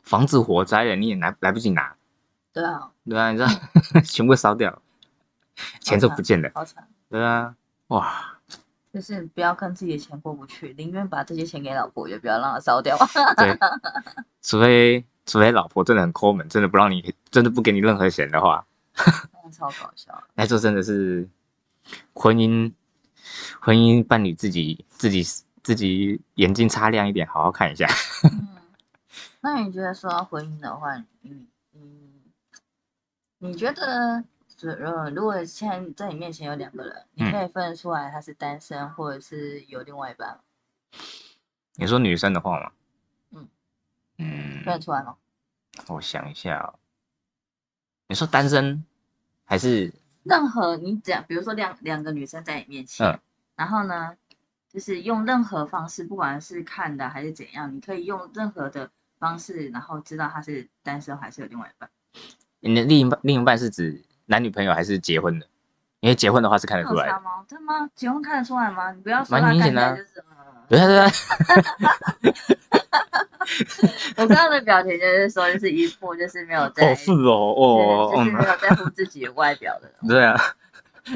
房子火灾了，你也来来不及拿，对啊，对啊，你知道全部烧掉，钱就不见了，好惨，对啊，哇，就是不要跟自己的钱过不去，宁愿把这些钱给老婆，也不要让她烧掉。对，除非除非老婆真的很抠门，真的不让你，真的不给你任何钱的话，超搞笑。那就真的是婚姻婚姻伴侣自己自己自己眼睛擦亮一点，好好看一下。嗯，那你觉得说到婚姻的话，你你你觉得，呃，如果现在在你面前有两个人，你嗯。可以分得出来他是单身或者是有另外一半，你说女生的话吗，嗯。嗯。分得出来吗？我想一下、哦，你说单身还是？任何你只要，比如说两两个女生在你面前，嗯。然后呢，就是用任何方式，不管是看的还是怎样，你可以用任何的方式，然后知道他是单身还是有另外一半。你的另一半另一半是指男女朋友还是结婚的？因为结婚的话是看得出来吗？真的吗？结婚看得出来吗？你不要说蛮他看明显的啊起来就是，嗯对啊对啊，我刚刚的表情就是说，就是一副就是没有在，哦是哦哦就是没嗯，有在乎自己的外表的人，对啊，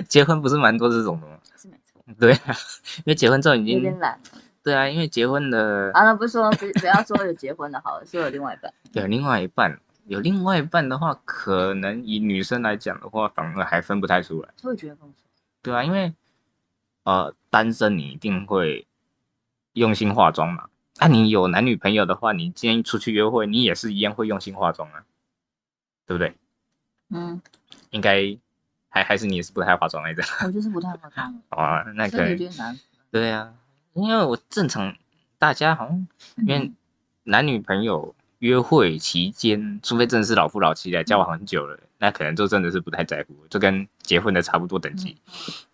结婚不是蛮多这种的吗？是没错，对啊，因为结婚之后已经有点懒。对啊，因为结婚的啊，那，不是说不不要说有结婚的好了，说有另外一半。有另外一半，有另外一半的话，可能以女生来讲的话，反而还分不太出来。我也觉得分不出对啊，因为呃单身你一定会用心化妆嘛。那、你有男女朋友的话，你今天出去约会，你也是一样会用心化妆啊，对不对？嗯，应该还还是你也是不太化妆来着我就是不太化妆，啊？那所以可有点难。对啊，因为我正常大家好像因为 男女朋友约会期间，除非真的是老夫老妻来交往很久了，那可能就真的是不太在乎，就跟结婚的差不多等级。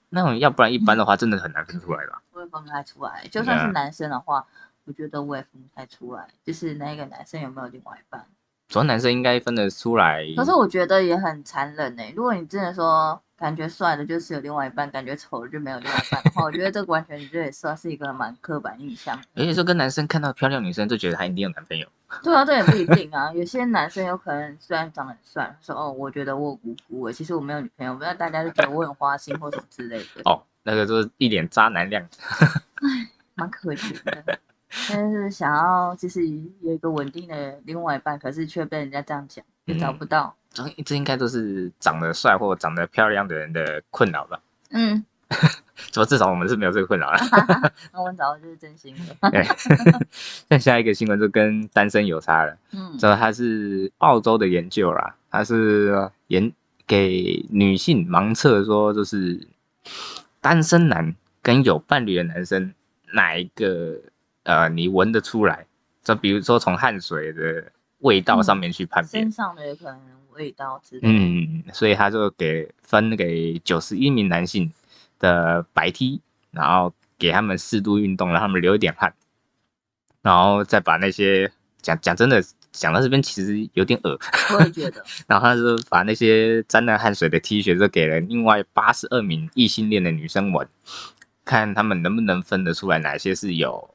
那种要不然一般的话，真的很难分出来吧？我也分不太出来。就算是男生的话，我觉得我也分不太出来，就是那个男生有没有另外一半。主要男生应该分得出来。可是我觉得也很残忍呢、如果你真的说感觉帅的就是有另外一半，感觉丑的就没有另外一半的话，我觉得这个完全就也算是一个蛮刻板印象。而且说跟男生看到漂亮女生就觉得她一定有男朋友。对啊，这也不一定啊。有些男生有可能虽然长得很帅，说哦，我觉得我有姑姑欸，其实我没有女朋友，那大家就觉得我很花心或什么之类的，哦，那个就是一脸渣男样。蛮可惜的。但是想要就是有一个稳定的另外一半，可是却被人家这样讲，也找不到。这这应该都是长得帅或长得漂亮的人的困扰吧？嗯，怎么至少我们是没有这个困扰了。那我们找的就是真心的。对，那下一个新闻就跟单身有差了。嗯这它是澳洲的研究啦，他是研给女性盲测说，就是单身男跟有伴侣的男生哪一个呃你闻得出来？就比如说从汗水的味道上面去判别身。上的有可能味道之类的。嗯，所以他就给分给九十一名男性，的白 T，然后给他们适度运动，让他们流一点汗，然后再把那些讲讲真的讲到这边其实有点恶，我也觉得，然后他就把那些沾了汗水的 T 恤就给了另外八十二名异性恋的女生闻，看他们能不能分得出来哪些是有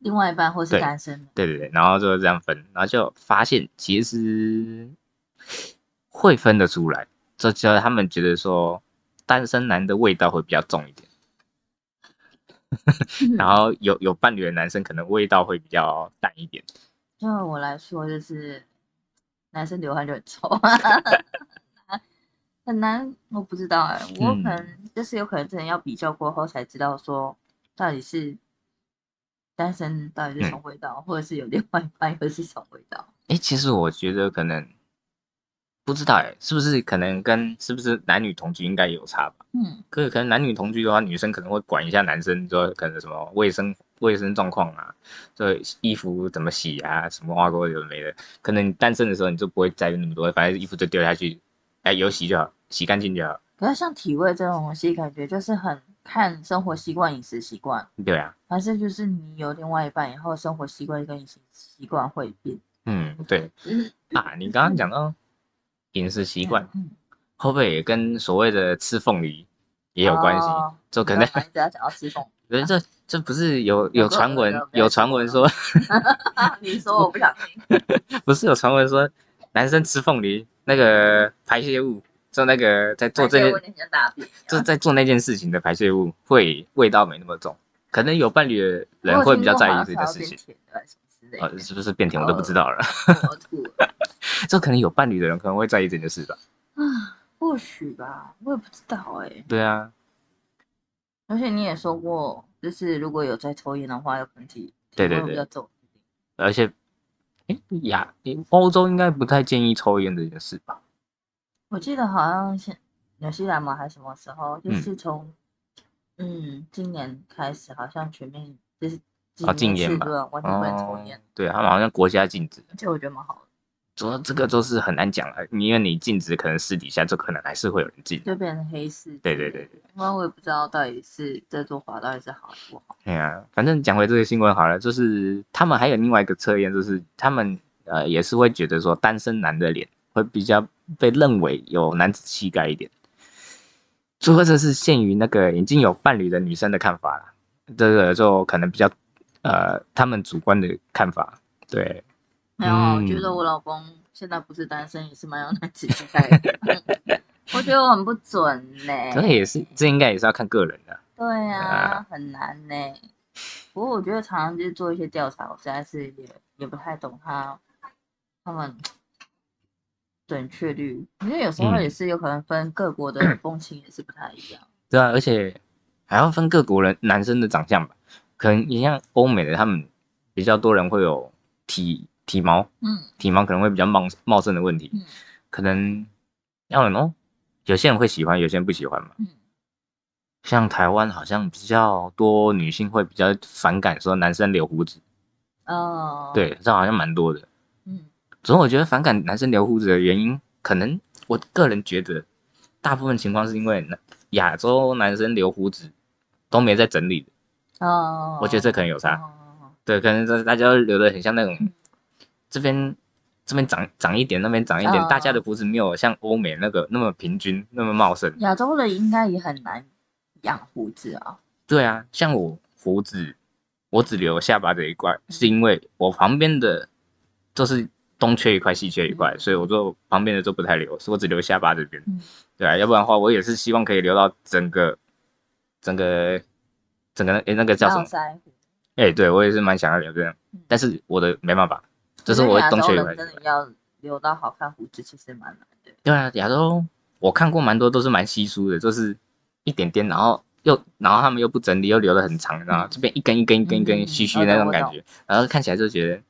另外一半或是对单身的，对对对，然后就这样分，然后就发现其实会分得出来，这就他们觉得说单身男的味道会比较重一点，然后有有伴侣的男生可能味道会比较淡一点。就我来说，就是男生流汗就很臭，很难，我不知道哎、我可嗯能就是有可能真的要比较过后才知道说到底是单身到底是什么味道，或者是有另外一半又是什么味道。哎，其实我觉得可能不知道哎，是不是可能跟是不是男女同居应该有差吧？嗯，可可能男女同居的话，女生可能会管一下男生，说可能什么卫生卫生状况啊，这衣服怎么洗啊，什么挖沟有的没的。可能你单身的时候你就不会在意那么多，反正衣服就丢下去，哎，有洗就好，洗干净就好。可是像体味这种东西，感觉就是很看生活习惯、饮食习惯，对啊，还是就是你有另外一半以后，生活习惯跟饮食习惯会变。嗯，对。啊，你刚刚讲到饮食习惯，嗯，会不会也跟所谓的吃凤梨也有关系？哦？就可能干嘛一直要讲到吃凤人这这不是有有传闻有传闻说，你说我不想听。不是有传闻说男生吃凤梨那个排泄物，做那个在做这件问题像大便一样，就在做那件事情的排泄物会味道没那么重，可能有伴侣的人会比较在意这件事情。呃，的，是不是变甜我都不知道了。我吐了 就可能有伴侣的人可能会在意这件事吧。啊，或许吧，我也不知道哎。对啊，而且你也说过，就是如果有在抽烟的话，有可能体对对对体味比较重。而且，哎呀，欧洲应该不太建议抽烟这件事吧？我记得好像是纽西兰嘛，还是什么时候，就嗯是从嗯今年开始，好像全面就是哦禁烟吧完全不能抽哦烟，，对他们好像国家禁止，而且我觉得蛮好的，主要这个都是很难讲了，因为你禁止，可能私底下就可能还是会有人禁。就变成黑市。对对对，对，因为我也不知道到底是这做法到底是好还是不好。哎呀，反正讲回这个新闻好了，就是他们还有另外一个测验，就是他们呃也是会觉得说单身男的脸会比较被认为有男子气概一点。不过这是限于那个已经有伴侣的女生的看法啦，这个就可能比较呃他们主观的看法。对，没有，我觉嗯得我老公现在不是单身，也是蛮有男子气概的。我觉得我很不准呢、这也是这应该也是要看个人的。对呀、啊很难呢、不过我觉得常常就是做一些调查，我实在是也也不太懂他他们准确率，因为有时候嗯也是有可能分各国的风情也是不太一样。对啊，而且还要分各国人男生的长相吧，可能你像欧美的，他们比较多人会有体体毛，嗯体毛可能会比较茂茂盛的问题，嗯可能要人哦，有些人会喜欢，有些人不喜欢嘛。嗯，像台湾好像比较多女性会比较反感说男生留胡子，哦，，对，这好像蛮多的。嗯总之我觉得反感男生留胡子的原因，可能我个人觉得，大部分情况是因为男亚洲男生留胡子都没在整理的，哦，我觉得这可能有差。哦对，可能这大家都留的很像那种嗯，这边这边长长一点，那边长一点，哦大家的胡子没有像欧美那个那么平均，那么茂盛。亚洲人应该也很难养胡子啊。对啊，像我胡子，我只留下巴这一块，是因为我旁边的就是东缺一块，西缺一块，所以我就旁边的都不太留，所以我只留下巴这边。嗯对啊，要不然的话，我也是希望可以留到整个整个整个哎那个叫什么？哎、对我也是蛮想要留这样嗯，但是我的没办法，就是我东缺一块人。真的要留到好看胡子，其实蛮难的。对啊，亚洲我看过蛮多都是蛮稀疏的，就是一点点，然后又然后他们又不整理，又留的很长，然后这边一根一根一根一根嗯虚虚的那种感觉，然后看起来就觉得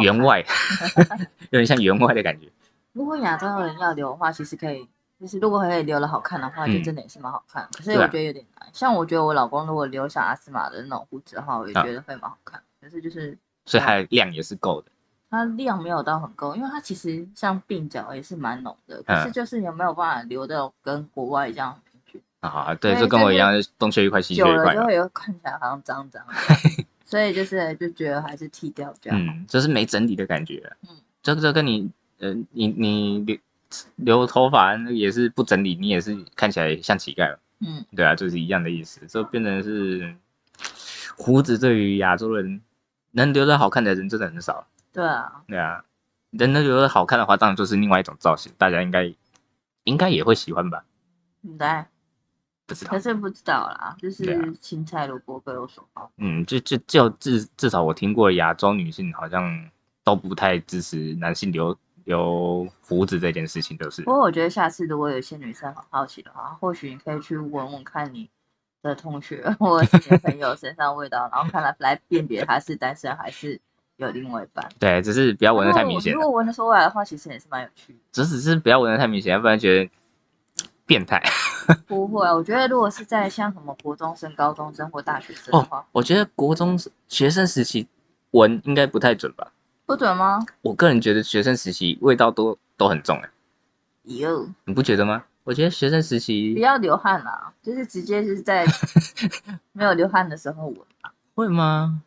员外，有点像员外的感觉。如果亚洲人要留的话，其实可以，就是如果可以留的好看的话，嗯就真的也是蛮好看。可是我觉得有点难。像我觉得我老公如果留像阿斯玛的那种胡子的话，我也啊觉得会蛮好看。可是就是所以它的量也是够的。它量没有到很够，因为它其实像鬓角也是蛮浓的，可是嗯就是有没有办法留到跟国外这样很平均。啊，对，就跟我一样，东缺一块西缺一块嘛。久了就会有看起来好像脏脏的，所以就是就觉得还是剃掉这样。嗯，就是没整理的感觉。嗯嗯，这这跟你，呃，你你留留头发那也是不整理，你也是看起来像乞丐了。嗯，对啊，就是一样的意思。就变成是胡子对于亚洲人能留得好看的人真的很少。对啊，对啊，人能留得好看的话，当然就是另外一种造型，大家应该应该也会喜欢吧？应该不知道可。是不知道啦，就是青菜萝卜各有所好。嗯，就就就至至少我听过亚洲女性好像都不太支持男性留留胡子这件事情，就是不过我觉得下次如果有些女生很好奇的话，或许你可以去问问看你的同学 或者是你的朋友身上味道，然后看来来辨别他是单身还是有另外一半。对，只是不要闻的太明显，如果闻得出来的话，其实也是蛮有趣的。只只是不要闻的太明显，要不然觉得变态。不会啊，我觉得如果是在像什么国中生、高中生或大学生的话，哦，我觉得国中学生时期闻应该不太准吧。不准吗？我个人觉得学生时期味道都都很重哎，哟，你不觉得吗？我觉得学生时不期要流汗啦，就是直接是在 没有流汗的时候闻吧。会吗？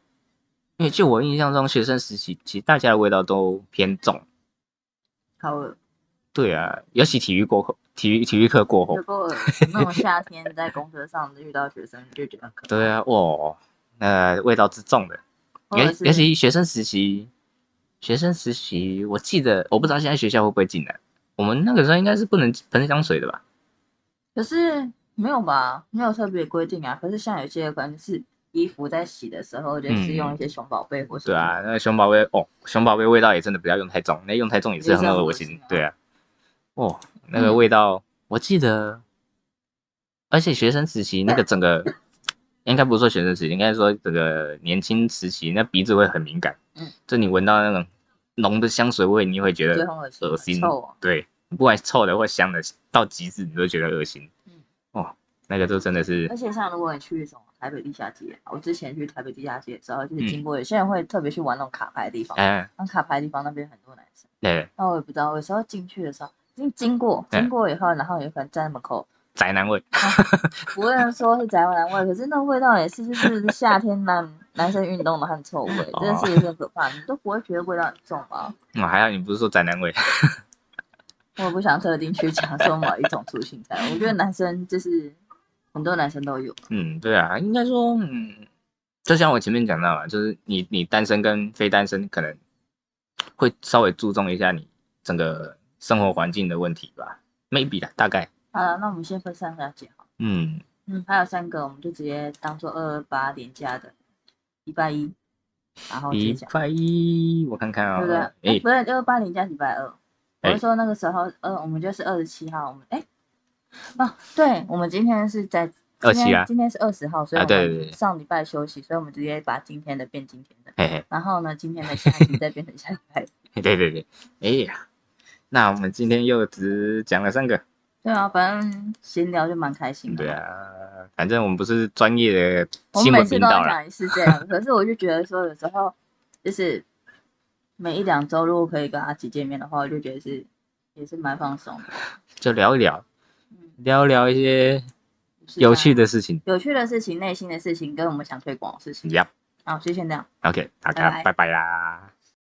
因为就我印象中，学生时期其实大家的味道都偏重。好恶，对啊，尤其体育过后，体育体育课过后那种夏天在公车上遇到学生，就觉得很可怕。对啊，哇，那味道之重的，尤其学生实习，学生实习，我记得我不知道现在学校会不会进来，我们那个时候应该是不能喷香水的吧？可是没有吧？没有特别规定啊。可是像有些可能是衣服在洗的时候，就是用一些熊宝贝或是嗯对啊，那个熊宝贝哦，熊宝贝味道也真的不要用太重，那用太重也是很恶。心对啊，哦，那个味道，我记得，而且学生时期那个整个，应该不是说学生时期，应该说整个年轻时期，那鼻子会很敏感，嗯，就你闻到那种浓的香水味，你会觉得恶心，臭哦。对，不管是臭的或香的，到极致你都觉得恶心。嗯。哦，那个就真的是而且像如果你去什么台北地下街，我之前去台北地下街的时候，就是嗯。经过有些人会特别去玩那种卡牌的地方，哎，那卡牌的地方那边很多男生，对，那我也不知道，有时候进去的时候，经经过对经过以后，然后有可能站在门口，宅男味，不能说是宅男味，可是那味道也是就是 夏天男男生运动的汗臭味，哦真的是有点可怕，你都不会觉得味道很重吗？哦，还好你不是说宅男味，我也不想特定去讲说某一种属性在，我觉得男生就是很多男生都有，嗯，对啊，应该说，嗯，就像我前面讲到嘛，就是你你单身跟非单身可能会稍微注重一下你整个生活环境的问题吧，maybe 啦，大概，好了，那我们先分上下节好。了。嗯，嗯，还有三个，我们就直接当做二二八连假的礼拜一，然后礼接讲，拜一我看看啊、对不对？哦，哎、哎，不是二二八连假礼拜二，我哎是说那个时候，呃，我们就是二十七号，我们哎，哦，对，我们今天是在27今天啊。今天是二十号，所以我们上礼拜休息，所以我们直接把今天的变今天的，嘿嘿，然后呢，今天的下一集再变成下礼拜。嘿 对对对，哎呀，那我们今天又只讲了三个，对啊，反正闲聊就蛮开心的。对，啊，反正我们不是专业的新闻频道啦，是这样，可是我就觉得说，有时候就是每一两周如果可以跟阿吉见面的话，我就觉得是也是蛮放松的。就聊一聊，嗯，聊聊一些有趣的事情，有趣的事情、内心的事情，跟我们想推广的事情。一样好，就先这样。，OK，大家拜拜啦。